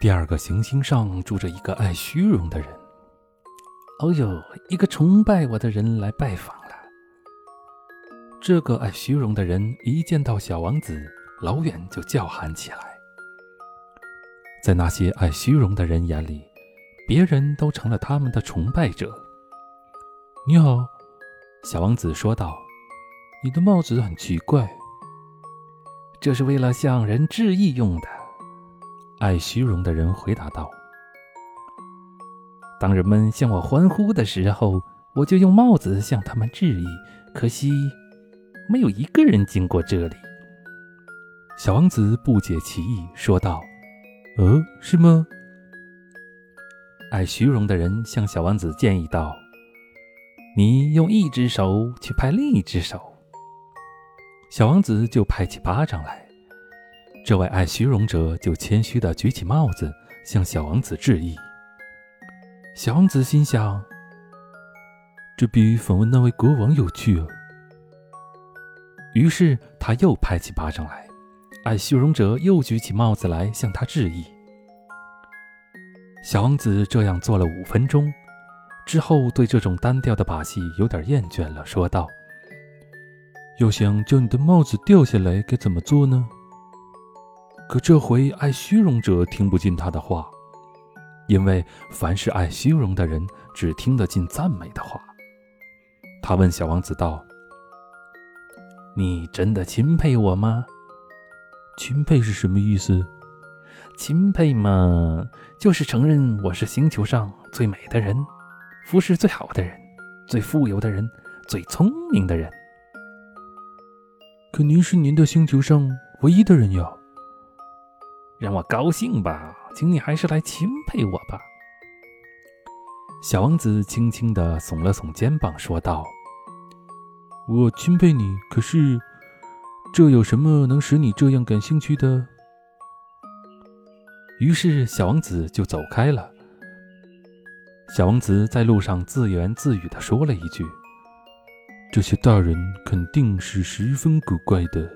第二个行星上住着一个爱虚荣的人。哦呦，一个崇拜我的人来拜访了。这个爱虚荣的人一见到小王子，老远就叫喊起来。在那些爱虚荣的人眼里，别人都成了他们的崇拜者。你好，小王子说道：“你的帽子很奇怪，这是为了向人致意用的。”爱虚荣的人回答道。当人们向我欢呼的时候，我就用帽子向他们致意。可惜，没有一个人经过这里。小王子不解其意，说道：“呃，是吗？”爱虚荣的人向小王子建议道：“你用一只手去拍另一只手。”小王子就拍起巴掌来。这位爱虚荣者就谦虚地举起帽子，向小王子致意。小王子心想：“这比访问那位国王有趣啊。”于是他又拍起巴掌来，爱虚荣者又举起帽子来向他致意。小王子这样做了五分钟，之后对这种单调的把戏有点厌倦了，说道：“要想叫你的帽子掉下来，该怎么做呢？”可这回爱虚荣者听不进他的话。因为凡是爱虚荣的人，只听得进赞美的话。他问小王子道：“你真的钦佩我吗？钦佩是什么意思？钦佩嘛，就是承认我是星球上最美的人，肤色最好的人，最富有的人，最聪明的人。可您是您的星球上唯一的人呀。让我高兴吧。”请你还是来钦佩我吧。”小王子轻轻地耸了耸肩膀，说道：“我钦佩你，可是这有什么能使你这样感兴趣的？”于是，小王子就走开了。小王子在路上自言自语地说了一句：“这些大人肯定是十分古怪的。”